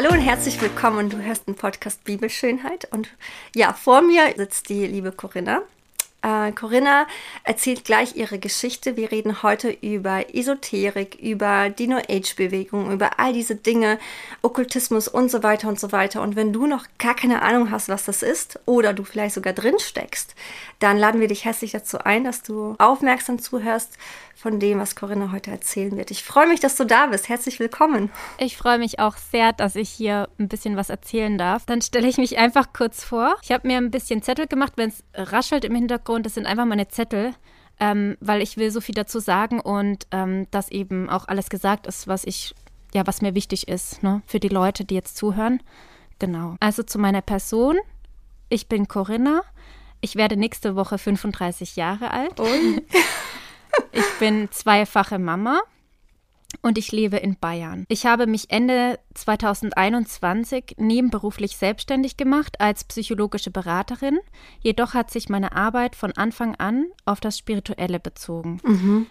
Hallo und herzlich willkommen. Du hörst den Podcast Bibelschönheit. Und ja, vor mir sitzt die liebe Corinna. Äh, Corinna erzählt gleich ihre Geschichte. Wir reden heute über Esoterik, über die New Age-Bewegung, über all diese Dinge, Okkultismus und so weiter und so weiter. Und wenn du noch gar keine Ahnung hast, was das ist, oder du vielleicht sogar drin steckst, dann laden wir dich herzlich dazu ein, dass du aufmerksam zuhörst von dem, was Corinna heute erzählen wird. Ich freue mich, dass du da bist. Herzlich willkommen. Ich freue mich auch sehr, dass ich hier ein bisschen was erzählen darf. Dann stelle ich mich einfach kurz vor. Ich habe mir ein bisschen Zettel gemacht, wenn es raschelt im Hintergrund. Das sind einfach meine Zettel. Ähm, weil ich will so viel dazu sagen und ähm, dass eben auch alles gesagt ist, was ich, ja, was mir wichtig ist, ne, für die Leute, die jetzt zuhören. Genau. Also zu meiner Person. Ich bin Corinna. Ich werde nächste Woche 35 Jahre alt. Ui. Ich bin zweifache Mama und ich lebe in Bayern. Ich habe mich Ende 2021 nebenberuflich selbstständig gemacht als psychologische Beraterin. Jedoch hat sich meine Arbeit von Anfang an auf das Spirituelle bezogen. Mhm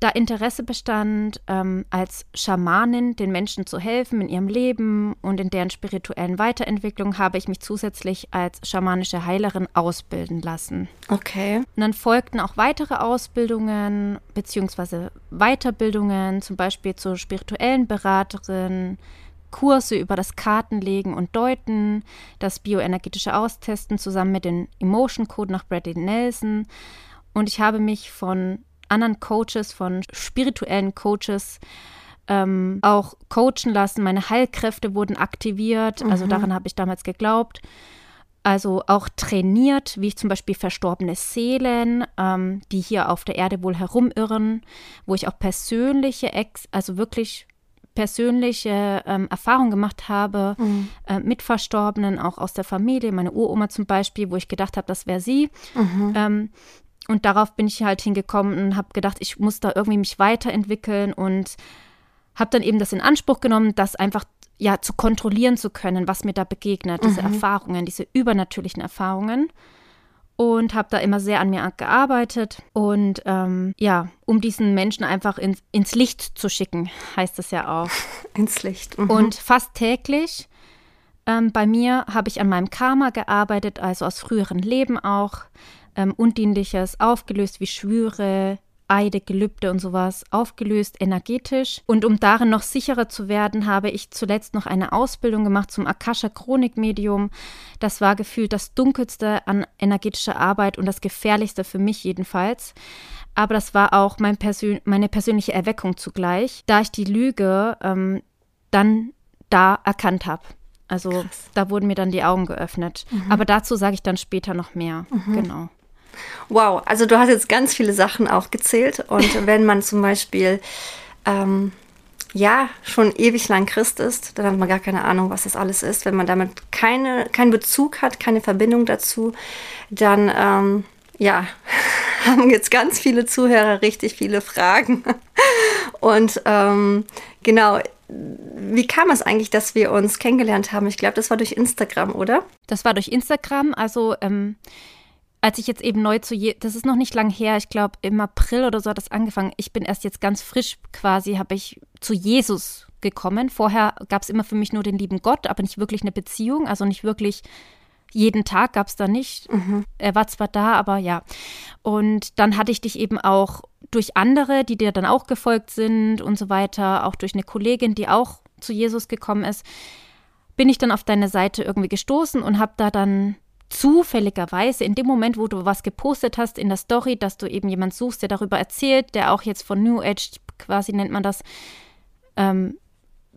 da Interesse bestand, ähm, als Schamanin den Menschen zu helfen in ihrem Leben und in deren spirituellen Weiterentwicklung, habe ich mich zusätzlich als schamanische Heilerin ausbilden lassen. Okay. Und dann folgten auch weitere Ausbildungen bzw. Weiterbildungen, zum Beispiel zur spirituellen Beraterin, Kurse über das Kartenlegen und Deuten, das bioenergetische Austesten zusammen mit dem Emotion Code nach Bradley Nelson. Und ich habe mich von anderen Coaches, von spirituellen Coaches ähm, auch coachen lassen. Meine Heilkräfte wurden aktiviert. Also mhm. Daran habe ich damals geglaubt. Also auch trainiert, wie ich zum Beispiel verstorbene Seelen, ähm, die hier auf der Erde wohl herumirren, wo ich auch persönliche, Ex also wirklich persönliche ähm, Erfahrungen gemacht habe mhm. äh, mit Verstorbenen, auch aus der Familie, meine Uroma zum Beispiel, wo ich gedacht habe, das wäre sie. Mhm. Ähm, und darauf bin ich halt hingekommen und habe gedacht, ich muss da irgendwie mich weiterentwickeln und habe dann eben das in Anspruch genommen, das einfach ja zu kontrollieren zu können, was mir da begegnet, diese mhm. Erfahrungen, diese übernatürlichen Erfahrungen. Und habe da immer sehr an mir gearbeitet und ähm, ja, um diesen Menschen einfach in, ins Licht zu schicken, heißt es ja auch. ins Licht. Mhm. Und fast täglich ähm, bei mir habe ich an meinem Karma gearbeitet, also aus früheren Leben auch ähm, Undienliches aufgelöst wie Schwüre, Eide, Gelübde und sowas aufgelöst, energetisch. Und um darin noch sicherer zu werden, habe ich zuletzt noch eine Ausbildung gemacht zum Akasha Chronikmedium. Das war gefühlt das dunkelste an energetischer Arbeit und das gefährlichste für mich jedenfalls. Aber das war auch mein Persön meine persönliche Erweckung zugleich, da ich die Lüge ähm, dann da erkannt habe. Also Krass. da wurden mir dann die Augen geöffnet. Mhm. Aber dazu sage ich dann später noch mehr. Mhm. Genau. Wow, also du hast jetzt ganz viele Sachen aufgezählt und wenn man zum Beispiel ähm, ja schon ewig lang Christ ist, dann hat man gar keine Ahnung, was das alles ist. Wenn man damit keine, keinen Bezug hat, keine Verbindung dazu, dann ähm, ja, haben jetzt ganz viele Zuhörer richtig viele Fragen. Und ähm, genau, wie kam es eigentlich, dass wir uns kennengelernt haben? Ich glaube, das war durch Instagram, oder? Das war durch Instagram. Also ähm, als ich jetzt eben neu zu, Je das ist noch nicht lang her, ich glaube im April oder so hat das angefangen. Ich bin erst jetzt ganz frisch quasi, habe ich zu Jesus gekommen. Vorher gab es immer für mich nur den lieben Gott, aber nicht wirklich eine Beziehung, also nicht wirklich jeden Tag gab es da nicht. Mhm. Er war zwar da, aber ja. Und dann hatte ich dich eben auch durch andere, die dir dann auch gefolgt sind und so weiter, auch durch eine Kollegin, die auch zu Jesus gekommen ist, bin ich dann auf deine Seite irgendwie gestoßen und habe da dann zufälligerweise in dem Moment, wo du was gepostet hast in der Story, dass du eben jemand suchst, der darüber erzählt, der auch jetzt von New Age, quasi nennt man das, ähm,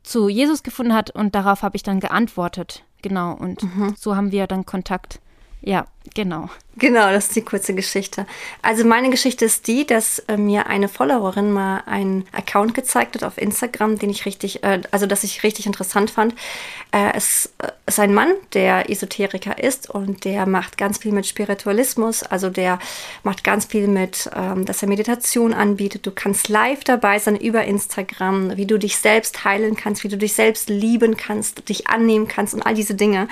zu Jesus gefunden hat und darauf habe ich dann geantwortet. Genau, und mhm. so haben wir dann Kontakt. Ja, genau. Genau, das ist die kurze Geschichte. Also meine Geschichte ist die, dass äh, mir eine Followerin mal einen Account gezeigt hat auf Instagram, den ich richtig, äh, also dass ich richtig interessant fand. Äh, es ist ein Mann, der Esoteriker ist und der macht ganz viel mit Spiritualismus. Also der macht ganz viel mit, ähm, dass er Meditation anbietet. Du kannst live dabei sein über Instagram, wie du dich selbst heilen kannst, wie du dich selbst lieben kannst, dich annehmen kannst und all diese Dinge.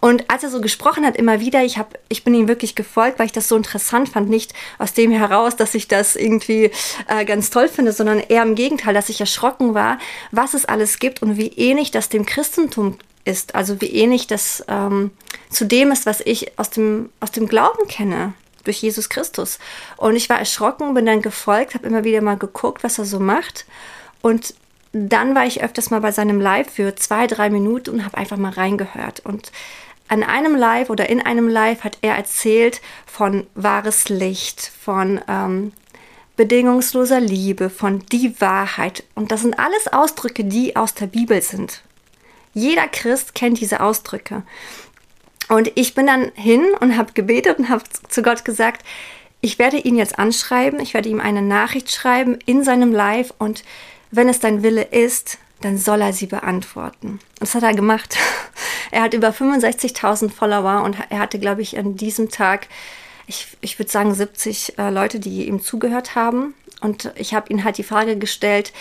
Und als er so gesprochen hat, immer wieder, ich habe, ich bin ihm wirklich gefolgt, weil ich das so interessant fand. Nicht aus dem heraus, dass ich das irgendwie äh, ganz toll finde, sondern eher im Gegenteil, dass ich erschrocken war, was es alles gibt und wie ähnlich das dem Christentum ist. Also wie ähnlich das ähm, zu dem ist, was ich aus dem, aus dem Glauben kenne durch Jesus Christus. Und ich war erschrocken, bin dann gefolgt, habe immer wieder mal geguckt, was er so macht. Und dann war ich öfters mal bei seinem Live für zwei, drei Minuten und habe einfach mal reingehört. Und an einem Live oder in einem Live hat er erzählt von wahres Licht, von ähm, bedingungsloser Liebe, von die Wahrheit. Und das sind alles Ausdrücke, die aus der Bibel sind. Jeder Christ kennt diese Ausdrücke. Und ich bin dann hin und habe gebetet und habe zu Gott gesagt, ich werde ihn jetzt anschreiben, ich werde ihm eine Nachricht schreiben in seinem Live und wenn es dein Wille ist, dann soll er sie beantworten. Und das hat er gemacht. Er hat über 65.000 Follower und er hatte, glaube ich, an diesem Tag, ich, ich würde sagen, 70 äh, Leute, die ihm zugehört haben. Und ich habe ihm halt die Frage gestellt,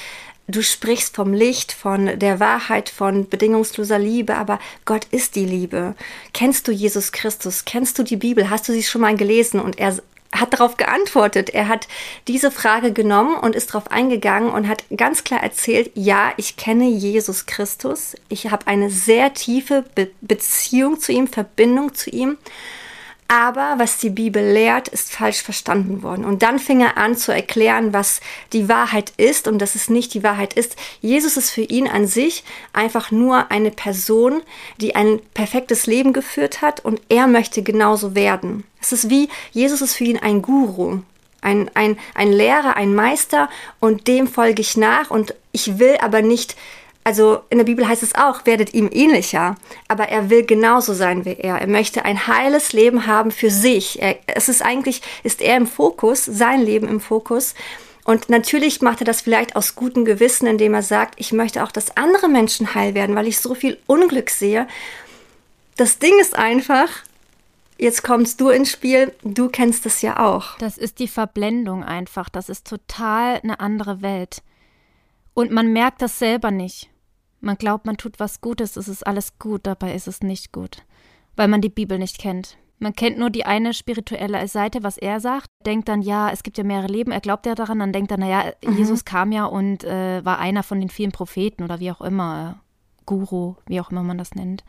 du sprichst vom Licht, von der Wahrheit, von bedingungsloser Liebe, aber Gott ist die Liebe. Kennst du Jesus Christus? Kennst du die Bibel? Hast du sie schon mal gelesen? Und er hat darauf geantwortet. Er hat diese Frage genommen und ist darauf eingegangen und hat ganz klar erzählt, ja, ich kenne Jesus Christus. Ich habe eine sehr tiefe Be Beziehung zu ihm, Verbindung zu ihm. Aber was die Bibel lehrt, ist falsch verstanden worden. Und dann fing er an zu erklären, was die Wahrheit ist und dass es nicht die Wahrheit ist. Jesus ist für ihn an sich einfach nur eine Person, die ein perfektes Leben geführt hat und er möchte genauso werden. Es ist wie, Jesus ist für ihn ein Guru, ein, ein, ein Lehrer, ein Meister und dem folge ich nach und ich will aber nicht also in der Bibel heißt es auch, werdet ihm ähnlicher, aber er will genauso sein wie er. Er möchte ein heiles Leben haben für sich. Er, es ist eigentlich, ist er im Fokus, sein Leben im Fokus. Und natürlich macht er das vielleicht aus gutem Gewissen, indem er sagt, ich möchte auch, dass andere Menschen heil werden, weil ich so viel Unglück sehe. Das Ding ist einfach, jetzt kommst du ins Spiel, du kennst es ja auch. Das ist die Verblendung einfach, das ist total eine andere Welt. Und man merkt das selber nicht. Man glaubt, man tut was Gutes, es ist alles gut, dabei ist es nicht gut, weil man die Bibel nicht kennt. Man kennt nur die eine spirituelle Seite, was er sagt, denkt dann, ja, es gibt ja mehrere Leben, er glaubt ja daran, dann denkt er, naja, mhm. Jesus kam ja und äh, war einer von den vielen Propheten oder wie auch immer, äh, Guru, wie auch immer man das nennt.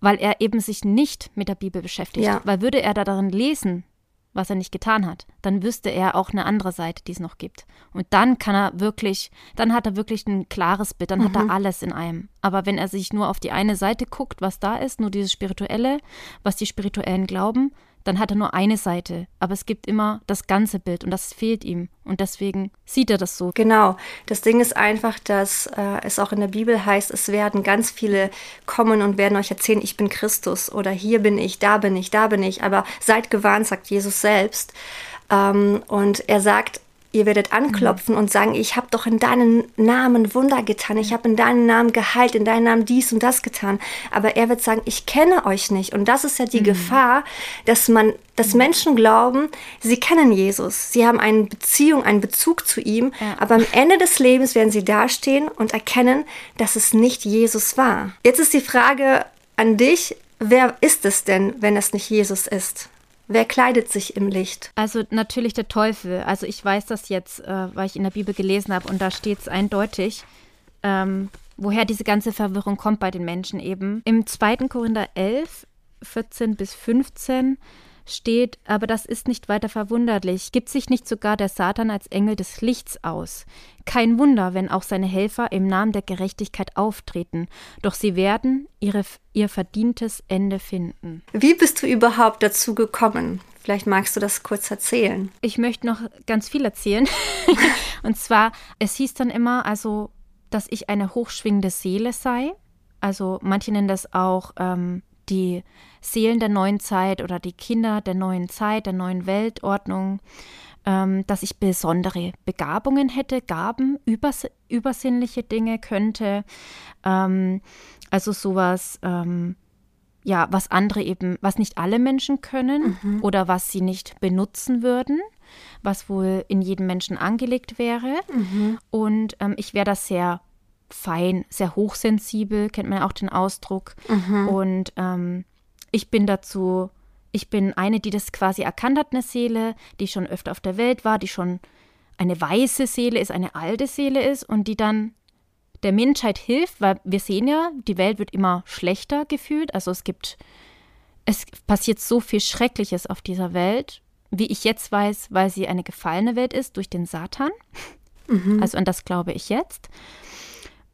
Weil er eben sich nicht mit der Bibel beschäftigt. Ja. Weil würde er da darin lesen, was er nicht getan hat, dann wüsste er auch eine andere Seite, die es noch gibt. Und dann kann er wirklich, dann hat er wirklich ein klares Bild, dann mhm. hat er mhm. alles in einem. Aber wenn er sich nur auf die eine Seite guckt, was da ist, nur dieses Spirituelle, was die Spirituellen glauben, dann hat er nur eine Seite. Aber es gibt immer das ganze Bild und das fehlt ihm. Und deswegen sieht er das so. Genau. Das Ding ist einfach, dass äh, es auch in der Bibel heißt, es werden ganz viele kommen und werden euch erzählen, ich bin Christus oder hier bin ich, da bin ich, da bin ich. Aber seid gewarnt, sagt Jesus selbst. Ähm, und er sagt, Ihr werdet anklopfen und sagen, ich habe doch in deinem Namen Wunder getan, ich habe in deinem Namen geheilt, in deinem Namen dies und das getan. Aber er wird sagen, ich kenne euch nicht. Und das ist ja die mhm. Gefahr, dass man, dass. Menschen glauben, sie kennen Jesus, sie haben eine Beziehung, einen Bezug zu ihm, ja. aber am Ende des Lebens werden sie dastehen und erkennen, dass es nicht Jesus war. Jetzt ist die Frage an dich, wer ist es denn, wenn es nicht Jesus ist? Wer kleidet sich im Licht? Also natürlich der Teufel. Also ich weiß das jetzt, äh, weil ich in der Bibel gelesen habe und da steht es eindeutig, ähm, woher diese ganze Verwirrung kommt bei den Menschen eben. Im 2. Korinther 11, 14 bis 15 steht, aber das ist nicht weiter verwunderlich. Gibt sich nicht sogar der Satan als Engel des Lichts aus? Kein Wunder, wenn auch seine Helfer im Namen der Gerechtigkeit auftreten, doch sie werden ihre, ihr verdientes Ende finden. Wie bist du überhaupt dazu gekommen? Vielleicht magst du das kurz erzählen. Ich möchte noch ganz viel erzählen. Und zwar, es hieß dann immer, also, dass ich eine hochschwingende Seele sei. Also manche nennen das auch ähm, die Seelen der neuen Zeit oder die Kinder der neuen Zeit, der neuen Weltordnung, ähm, dass ich besondere Begabungen hätte, Gaben, übers übersinnliche Dinge könnte, ähm, also sowas, ähm, ja, was andere eben, was nicht alle Menschen können mhm. oder was sie nicht benutzen würden, was wohl in jedem Menschen angelegt wäre. Mhm. Und ähm, ich wäre da sehr fein, sehr hochsensibel, kennt man ja auch den Ausdruck. Mhm. Und ähm, ich bin dazu, ich bin eine, die das quasi erkannt hat, eine Seele, die schon öfter auf der Welt war, die schon eine weiße Seele ist, eine alte Seele ist und die dann der Menschheit hilft, weil wir sehen ja, die Welt wird immer schlechter gefühlt. Also es gibt, es passiert so viel Schreckliches auf dieser Welt, wie ich jetzt weiß, weil sie eine gefallene Welt ist durch den Satan. Mhm. Also an das glaube ich jetzt.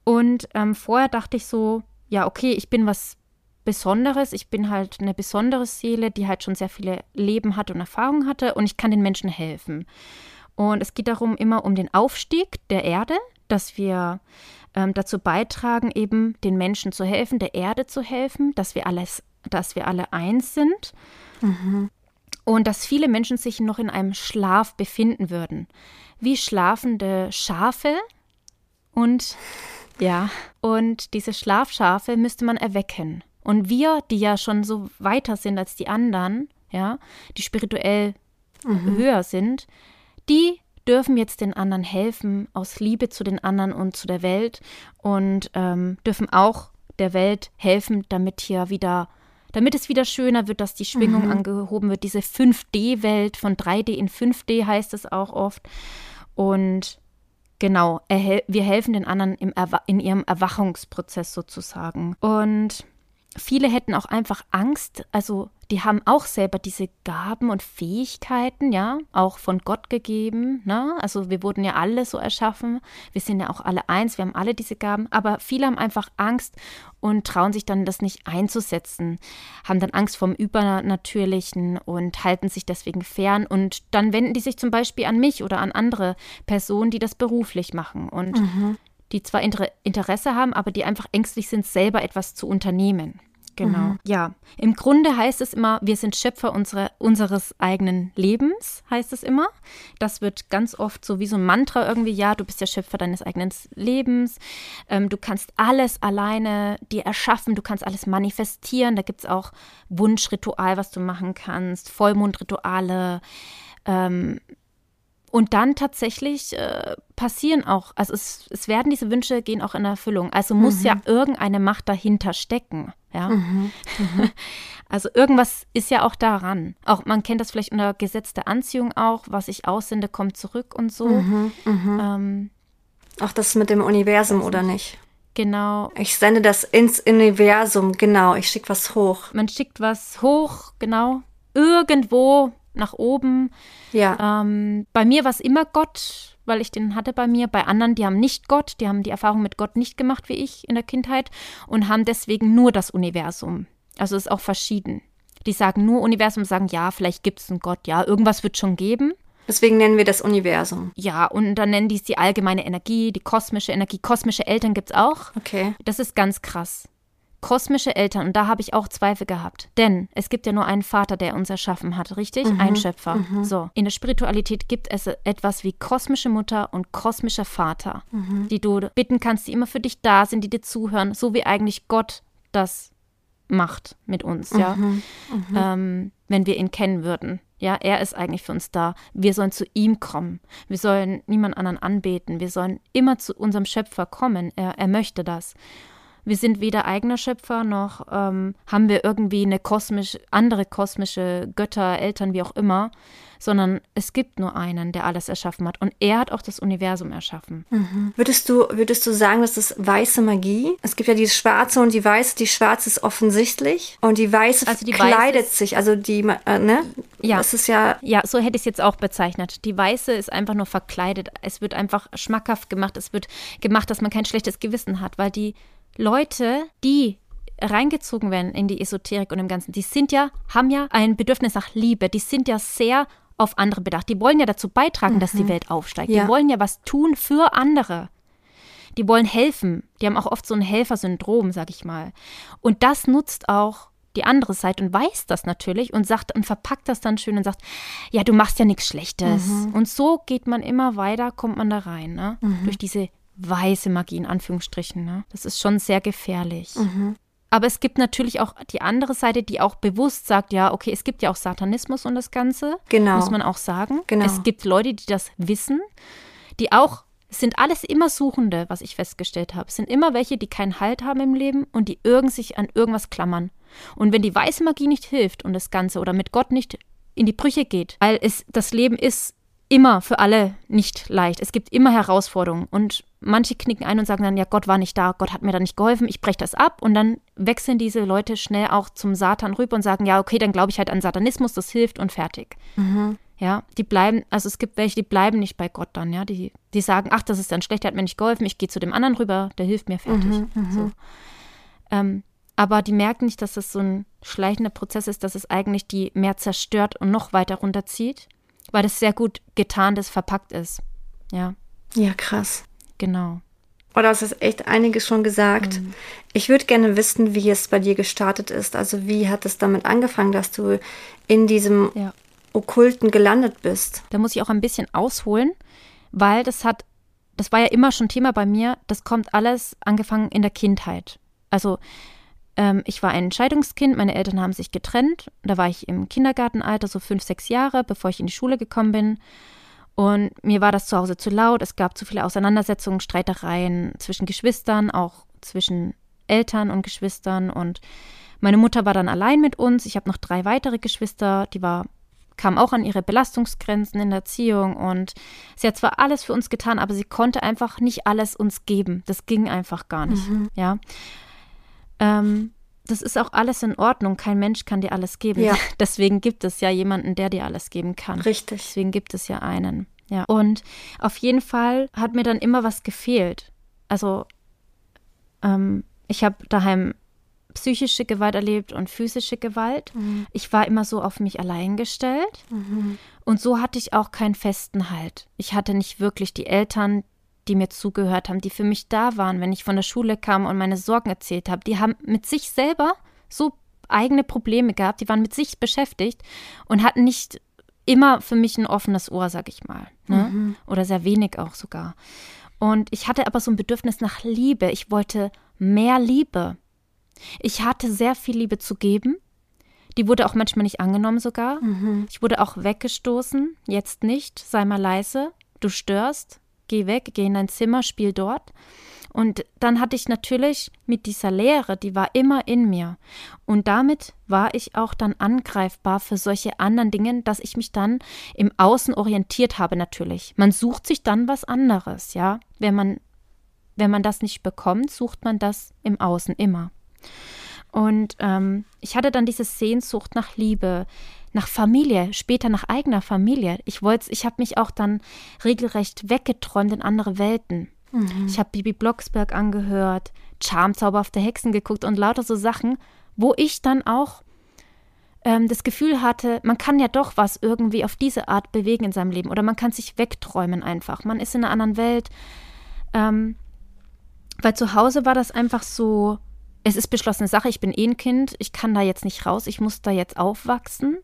Und ähm, vorher dachte ich so, ja, okay, ich bin was Besonderes. Ich bin halt eine besondere Seele, die halt schon sehr viele Leben hatte und Erfahrungen hatte und ich kann den Menschen helfen. Und es geht darum immer um den Aufstieg der Erde, dass wir ähm, dazu beitragen, eben den Menschen zu helfen, der Erde zu helfen, dass wir alles, dass wir alle eins sind. Mhm. Und dass viele Menschen sich noch in einem Schlaf befinden würden. Wie schlafende Schafe. Und ja, und diese Schlafschafe müsste man erwecken. Und wir, die ja schon so weiter sind als die anderen, ja, die spirituell mhm. höher sind, die dürfen jetzt den anderen helfen, aus Liebe zu den anderen und zu der Welt und ähm, dürfen auch der Welt helfen, damit hier wieder, damit es wieder schöner wird, dass die Schwingung mhm. angehoben wird. Diese 5D-Welt von 3D in 5D heißt es auch oft. Und genau, wir helfen den anderen im in ihrem Erwachungsprozess sozusagen. Und viele hätten auch einfach Angst, also die haben auch selber diese Gaben und Fähigkeiten, ja, auch von Gott gegeben, ne? Also wir wurden ja alle so erschaffen, wir sind ja auch alle eins, wir haben alle diese Gaben, aber viele haben einfach Angst und trauen sich dann das nicht einzusetzen, haben dann Angst vom Übernatürlichen und halten sich deswegen fern. Und dann wenden die sich zum Beispiel an mich oder an andere Personen, die das beruflich machen. Und mhm die zwar Inter Interesse haben, aber die einfach ängstlich sind, selber etwas zu unternehmen. Genau. Mhm. Ja, im Grunde heißt es immer, wir sind Schöpfer unsere, unseres eigenen Lebens, heißt es immer. Das wird ganz oft so wie so ein Mantra irgendwie, ja, du bist der Schöpfer deines eigenen Lebens. Ähm, du kannst alles alleine dir erschaffen, du kannst alles manifestieren. Da gibt es auch Wunschritual, was du machen kannst, Vollmondrituale. Ähm, und dann tatsächlich äh, passieren auch, also es, es werden diese Wünsche gehen auch in Erfüllung. Also muss mhm. ja irgendeine Macht dahinter stecken. Ja. Mhm. Mhm. Also irgendwas ist ja auch daran. Auch man kennt das vielleicht unter Gesetz der Anziehung auch, was ich aussende, kommt zurück und so. Mhm. mhm. Ähm, auch das mit dem Universum oder nicht? Genau. Ich sende das ins Universum, genau. Ich schicke was hoch. Man schickt was hoch, genau. Irgendwo nach oben. Ja. Ähm, bei mir war es immer Gott, weil ich den hatte bei mir. Bei anderen, die haben nicht Gott, die haben die Erfahrung mit Gott nicht gemacht wie ich in der Kindheit und haben deswegen nur das Universum. Also ist auch verschieden. Die sagen nur Universum, sagen ja, vielleicht gibt es einen Gott, ja, irgendwas wird schon geben. Deswegen nennen wir das Universum. Ja, und dann nennen die es die allgemeine Energie, die kosmische Energie. Kosmische Eltern gibt es auch. Okay. Das ist ganz krass kosmische Eltern, und da habe ich auch Zweifel gehabt. Denn es gibt ja nur einen Vater, der uns erschaffen hat, richtig? Mhm. Ein Schöpfer. Mhm. So. In der Spiritualität gibt es etwas wie kosmische Mutter und kosmischer Vater, mhm. die du bitten kannst, die immer für dich da sind, die dir zuhören, so wie eigentlich Gott das macht mit uns, ja. Mhm. Mhm. Ähm, wenn wir ihn kennen würden. Ja, er ist eigentlich für uns da. Wir sollen zu ihm kommen. Wir sollen niemand anderen anbeten. Wir sollen immer zu unserem Schöpfer kommen. Er, er möchte das wir sind weder eigener Schöpfer noch ähm, haben wir irgendwie eine kosmisch, andere kosmische Götter, Eltern, wie auch immer, sondern es gibt nur einen, der alles erschaffen hat. Und er hat auch das Universum erschaffen. Mhm. Würdest, du, würdest du sagen, dass das weiße Magie? Es gibt ja die schwarze und die weiße. Die schwarze ist offensichtlich und die weiße also die kleidet weiße sich. Also die, äh, ne? Ja. Es ist ja. Ja, so hätte ich es jetzt auch bezeichnet. Die weiße ist einfach nur verkleidet. Es wird einfach schmackhaft gemacht. Es wird gemacht, dass man kein schlechtes Gewissen hat, weil die Leute, die reingezogen werden in die Esoterik und im Ganzen, die sind ja, haben ja ein Bedürfnis nach Liebe, die sind ja sehr auf andere bedacht. Die wollen ja dazu beitragen, mhm. dass die mhm. Welt aufsteigt. Ja. Die wollen ja was tun für andere. Die wollen helfen. Die haben auch oft so ein Helfersyndrom, sag ich mal. Und das nutzt auch die andere Seite und weiß das natürlich und sagt und verpackt das dann schön und sagt, ja, du machst ja nichts Schlechtes. Mhm. Und so geht man immer weiter, kommt man da rein, ne? Mhm. Durch diese weiße Magie in Anführungsstrichen. Ne? Das ist schon sehr gefährlich. Mhm. Aber es gibt natürlich auch die andere Seite, die auch bewusst sagt, ja, okay, es gibt ja auch Satanismus und das Ganze. Genau. Muss man auch sagen. Genau. Es gibt Leute, die das wissen, die auch, es sind alles immer Suchende, was ich festgestellt habe. Es sind immer welche, die keinen Halt haben im Leben und die irgend sich an irgendwas klammern. Und wenn die weiße Magie nicht hilft und das Ganze oder mit Gott nicht in die Brüche geht, weil es das Leben ist immer für alle nicht leicht. Es gibt immer Herausforderungen und manche knicken ein und sagen dann, ja, Gott war nicht da, Gott hat mir da nicht geholfen, ich breche das ab. Und dann wechseln diese Leute schnell auch zum Satan rüber und sagen, ja, okay, dann glaube ich halt an Satanismus, das hilft und fertig. Mhm. Ja, die bleiben, also es gibt welche, die bleiben nicht bei Gott dann, ja. Die, die sagen, ach, das ist dann schlecht, der hat mir nicht geholfen, ich gehe zu dem anderen rüber, der hilft mir fertig. Mhm, mhm. so. ähm, aber die merken nicht, dass das so ein schleichender Prozess ist, dass es eigentlich die mehr zerstört und noch weiter runterzieht, weil das sehr gut getan, das verpackt ist. Ja. Ja, krass. Genau. Oder hast du echt einiges schon gesagt. Mhm. Ich würde gerne wissen, wie es bei dir gestartet ist. Also wie hat es damit angefangen, dass du in diesem ja. Okkulten gelandet bist? Da muss ich auch ein bisschen ausholen, weil das hat, das war ja immer schon Thema bei mir. Das kommt alles angefangen in der Kindheit. Also ähm, ich war ein Scheidungskind, meine Eltern haben sich getrennt. Da war ich im Kindergartenalter, so fünf, sechs Jahre, bevor ich in die Schule gekommen bin. Und mir war das zu Hause zu laut. Es gab zu viele Auseinandersetzungen, Streitereien zwischen Geschwistern, auch zwischen Eltern und Geschwistern. Und meine Mutter war dann allein mit uns. Ich habe noch drei weitere Geschwister. Die war kam auch an ihre Belastungsgrenzen in der Erziehung und sie hat zwar alles für uns getan, aber sie konnte einfach nicht alles uns geben. Das ging einfach gar nicht. Mhm. Ja. Ähm, das ist auch alles in Ordnung. Kein Mensch kann dir alles geben. Ja. Deswegen gibt es ja jemanden, der dir alles geben kann. Richtig. Deswegen gibt es ja einen. Ja. Und auf jeden Fall hat mir dann immer was gefehlt. Also ähm, ich habe daheim psychische Gewalt erlebt und physische Gewalt. Mhm. Ich war immer so auf mich allein gestellt. Mhm. Und so hatte ich auch keinen festen Halt. Ich hatte nicht wirklich die Eltern, die mir zugehört haben, die für mich da waren, wenn ich von der Schule kam und meine Sorgen erzählt habe. Die haben mit sich selber so eigene Probleme gehabt, die waren mit sich beschäftigt und hatten nicht immer für mich ein offenes Ohr, sag ich mal. Ne? Mhm. Oder sehr wenig auch sogar. Und ich hatte aber so ein Bedürfnis nach Liebe. Ich wollte mehr Liebe. Ich hatte sehr viel Liebe zu geben. Die wurde auch manchmal nicht angenommen sogar. Mhm. Ich wurde auch weggestoßen. Jetzt nicht. Sei mal leise. Du störst geh weg, geh in dein Zimmer, spiel dort. Und dann hatte ich natürlich mit dieser Lehre, die war immer in mir. Und damit war ich auch dann angreifbar für solche anderen Dinge, dass ich mich dann im Außen orientiert habe natürlich. Man sucht sich dann was anderes, ja. Wenn man, wenn man das nicht bekommt, sucht man das im Außen immer. Und ähm, ich hatte dann diese Sehnsucht nach Liebe, nach Familie, später nach eigener Familie. Ich wollte, ich habe mich auch dann regelrecht weggeträumt in andere Welten. Mhm. Ich habe Bibi Blocksberg angehört, Charmzauber auf der Hexen geguckt und lauter so Sachen, wo ich dann auch ähm, das Gefühl hatte, man kann ja doch was irgendwie auf diese Art bewegen in seinem Leben oder man kann sich wegträumen einfach. Man ist in einer anderen Welt. Ähm, weil zu Hause war das einfach so, es ist beschlossene Sache, ich bin eh ein Kind, ich kann da jetzt nicht raus, ich muss da jetzt aufwachsen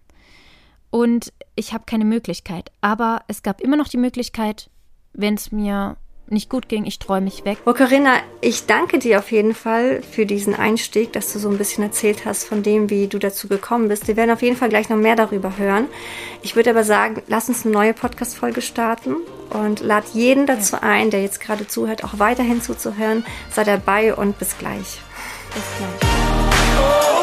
und ich habe keine Möglichkeit. Aber es gab immer noch die Möglichkeit, wenn es mir nicht gut ging, ich träume mich weg. Oh, Corinna, ich danke dir auf jeden Fall für diesen Einstieg, dass du so ein bisschen erzählt hast von dem, wie du dazu gekommen bist. Wir werden auf jeden Fall gleich noch mehr darüber hören. Ich würde aber sagen, lass uns eine neue Podcast-Folge starten und lad jeden dazu ein, der jetzt gerade zuhört, auch weiterhin zuzuhören. Sei dabei und bis gleich. Bis gleich.